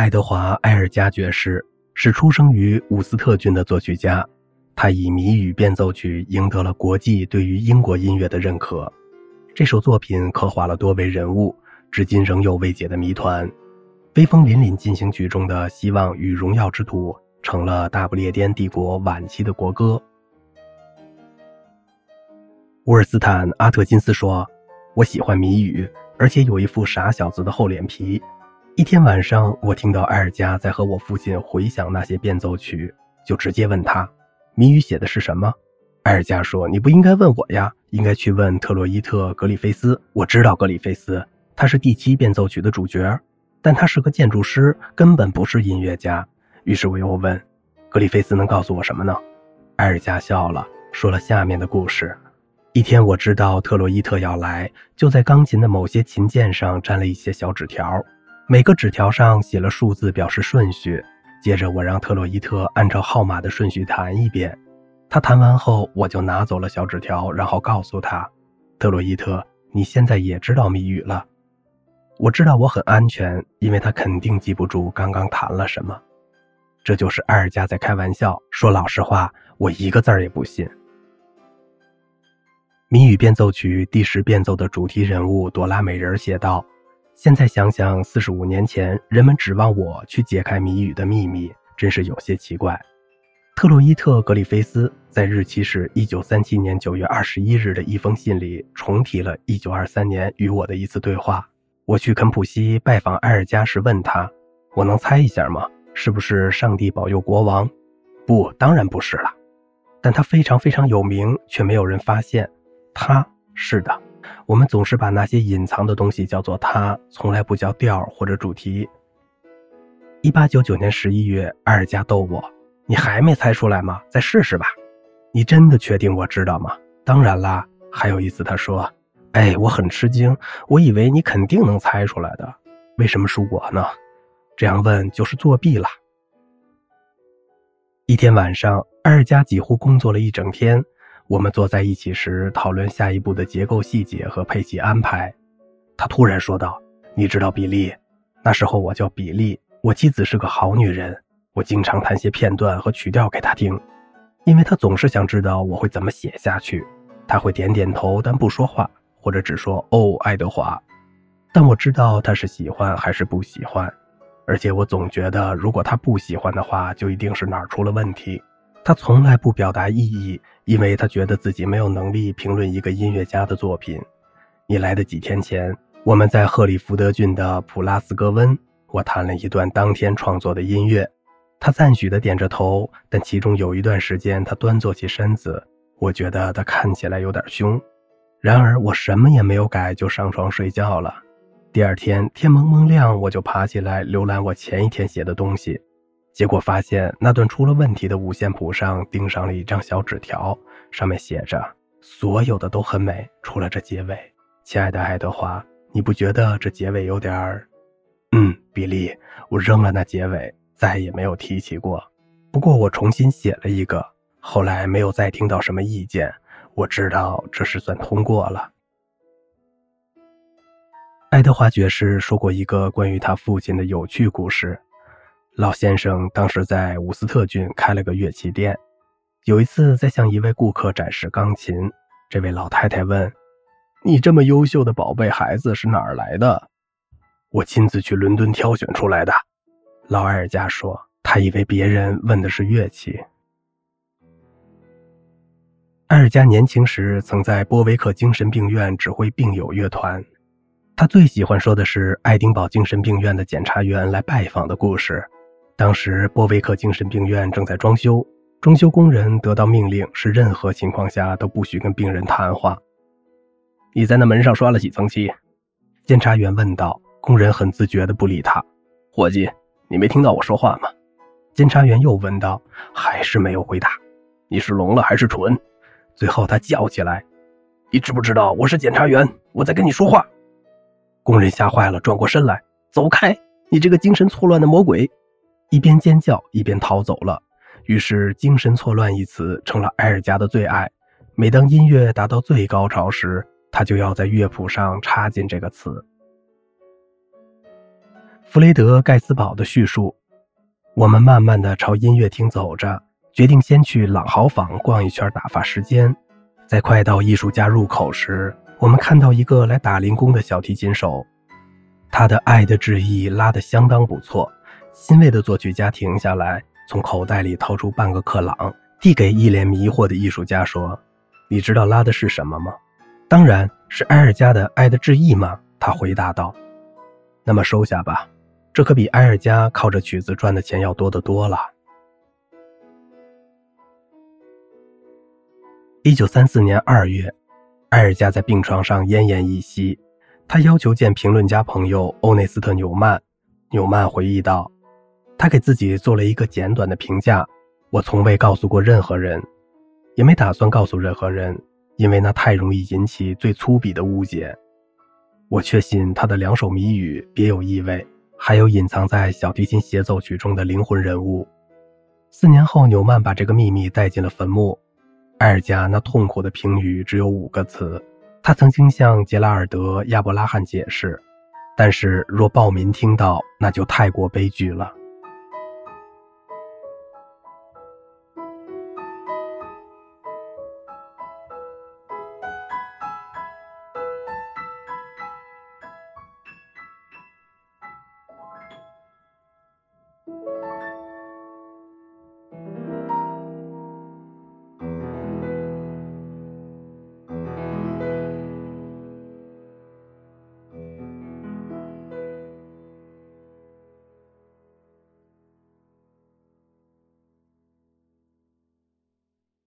爱德华·埃尔加爵士是出生于伍斯特郡的作曲家，他以谜语变奏曲赢得了国际对于英国音乐的认可。这首作品刻画了多维人物，至今仍有未解的谜团。《威风凛凛进行曲》中的“希望与荣耀之土”成了大不列颠帝国晚期的国歌。沃尔斯坦·阿特金斯说：“我喜欢谜语，而且有一副傻小子的厚脸皮。”一天晚上，我听到埃尔加在和我父亲回想那些变奏曲，就直接问他：“谜语写的是什么？”埃尔加说：“你不应该问我呀，应该去问特洛伊特·格里菲斯。我知道格里菲斯，他是第七变奏曲的主角，但他是个建筑师，根本不是音乐家。”于是我又问：“格里菲斯能告诉我什么呢？”埃尔加笑了，说了下面的故事：一天，我知道特洛伊特要来，就在钢琴的某些琴键上粘了一些小纸条。每个纸条上写了数字，表示顺序。接着，我让特洛伊特按照号码的顺序弹一遍。他弹完后，我就拿走了小纸条，然后告诉他：“特洛伊特，你现在也知道谜语了。我知道我很安全，因为他肯定记不住刚刚弹了什么。这就是埃尔加在开玩笑。说老实话，我一个字儿也不信。”谜语变奏曲第十变奏的主题人物朵拉美人写道。现在想想，四十五年前人们指望我去解开谜语的秘密，真是有些奇怪。特洛伊特·格里菲斯在日期是一九三七年九月二十一日的一封信里，重提了一九二三年与我的一次对话。我去肯普西拜访埃尔加时，问他：“我能猜一下吗？是不是上帝保佑国王？”“不，当然不是了。”但他非常非常有名，却没有人发现。他是的。我们总是把那些隐藏的东西叫做它，从来不叫调或者主题。一八九九年十一月，艾尔加逗我：“你还没猜出来吗？再试试吧。”你真的确定我知道吗？当然啦。还有一次，他说：“哎，我很吃惊，我以为你肯定能猜出来的。为什么是我呢？这样问就是作弊了。”一天晚上，艾尔加几乎工作了一整天。我们坐在一起时，讨论下一步的结构细节和配器安排。他突然说道：“你知道比利？那时候我叫比利。我妻子是个好女人，我经常弹些片段和曲调给她听，因为她总是想知道我会怎么写下去。她会点点头，但不说话，或者只说‘哦，爱德华’。但我知道她是喜欢还是不喜欢，而且我总觉得，如果她不喜欢的话，就一定是哪儿出了问题。他从来不表达异议。”因为他觉得自己没有能力评论一个音乐家的作品。你来的几天前，我们在赫里福德郡的普拉斯格温，我弹了一段当天创作的音乐。他赞许地点着头，但其中有一段时间，他端坐起身子，我觉得他看起来有点凶。然而我什么也没有改，就上床睡觉了。第二天天蒙蒙亮，我就爬起来浏览我前一天写的东西。结果发现那段出了问题的五线谱上钉上了一张小纸条，上面写着：“所有的都很美，除了这结尾。”亲爱的爱德华，你不觉得这结尾有点儿……嗯，比利，我扔了那结尾，再也没有提起过。不过我重新写了一个，后来没有再听到什么意见。我知道这是算通过了。爱德华爵士说过一个关于他父亲的有趣故事。老先生当时在伍斯特郡开了个乐器店，有一次在向一位顾客展示钢琴，这位老太太问：“你这么优秀的宝贝孩子是哪儿来的？”“我亲自去伦敦挑选出来的。”老埃尔加说。他以为别人问的是乐器。埃尔加年轻时曾在波维克精神病院指挥病友乐团，他最喜欢说的是爱丁堡精神病院的检察员来拜访的故事。当时波维克精神病院正在装修，装修工人得到命令，是任何情况下都不许跟病人谈话。你在那门上刷了几层漆？监察员问道。工人很自觉地不理他。伙计，你没听到我说话吗？监察员又问道，还是没有回答。你是聋了还是蠢？最后他叫起来：“你知不知道我是检察员？我在跟你说话。”工人吓坏了，转过身来：“走开！你这个精神错乱的魔鬼！”一边尖叫一边逃走了。于是“精神错乱”一词成了埃尔加的最爱。每当音乐达到最高潮时，他就要在乐谱上插进这个词。弗雷德·盖茨堡的叙述。我们慢慢地朝音乐厅走着，决定先去朗豪坊逛一圈打发时间。在快到艺术家入口时，我们看到一个来打零工的小提琴手，他的《爱的致意》拉得相当不错。欣慰的作曲家停下来，从口袋里掏出半个克朗，递给一脸迷惑的艺术家，说：“你知道拉的是什么吗？”“当然是埃尔加的《爱的致意》吗？”他回答道。“那么收下吧。”这可比埃尔加靠着曲子赚的钱要多得多了。一九三四年二月，埃尔加在病床上奄奄一息，他要求见评论家朋友欧内斯特·纽曼。纽曼回忆道：“他给自己做了一个简短的评价，我从未告诉过任何人，也没打算告诉任何人，因为那太容易引起最粗鄙的误解。我确信他的两首谜语别有意味。”还有隐藏在小提琴协奏曲中的灵魂人物。四年后，纽曼把这个秘密带进了坟墓。埃尔加那痛苦的评语只有五个词。他曾经向杰拉尔德·亚伯拉罕解释，但是若暴民听到，那就太过悲剧了。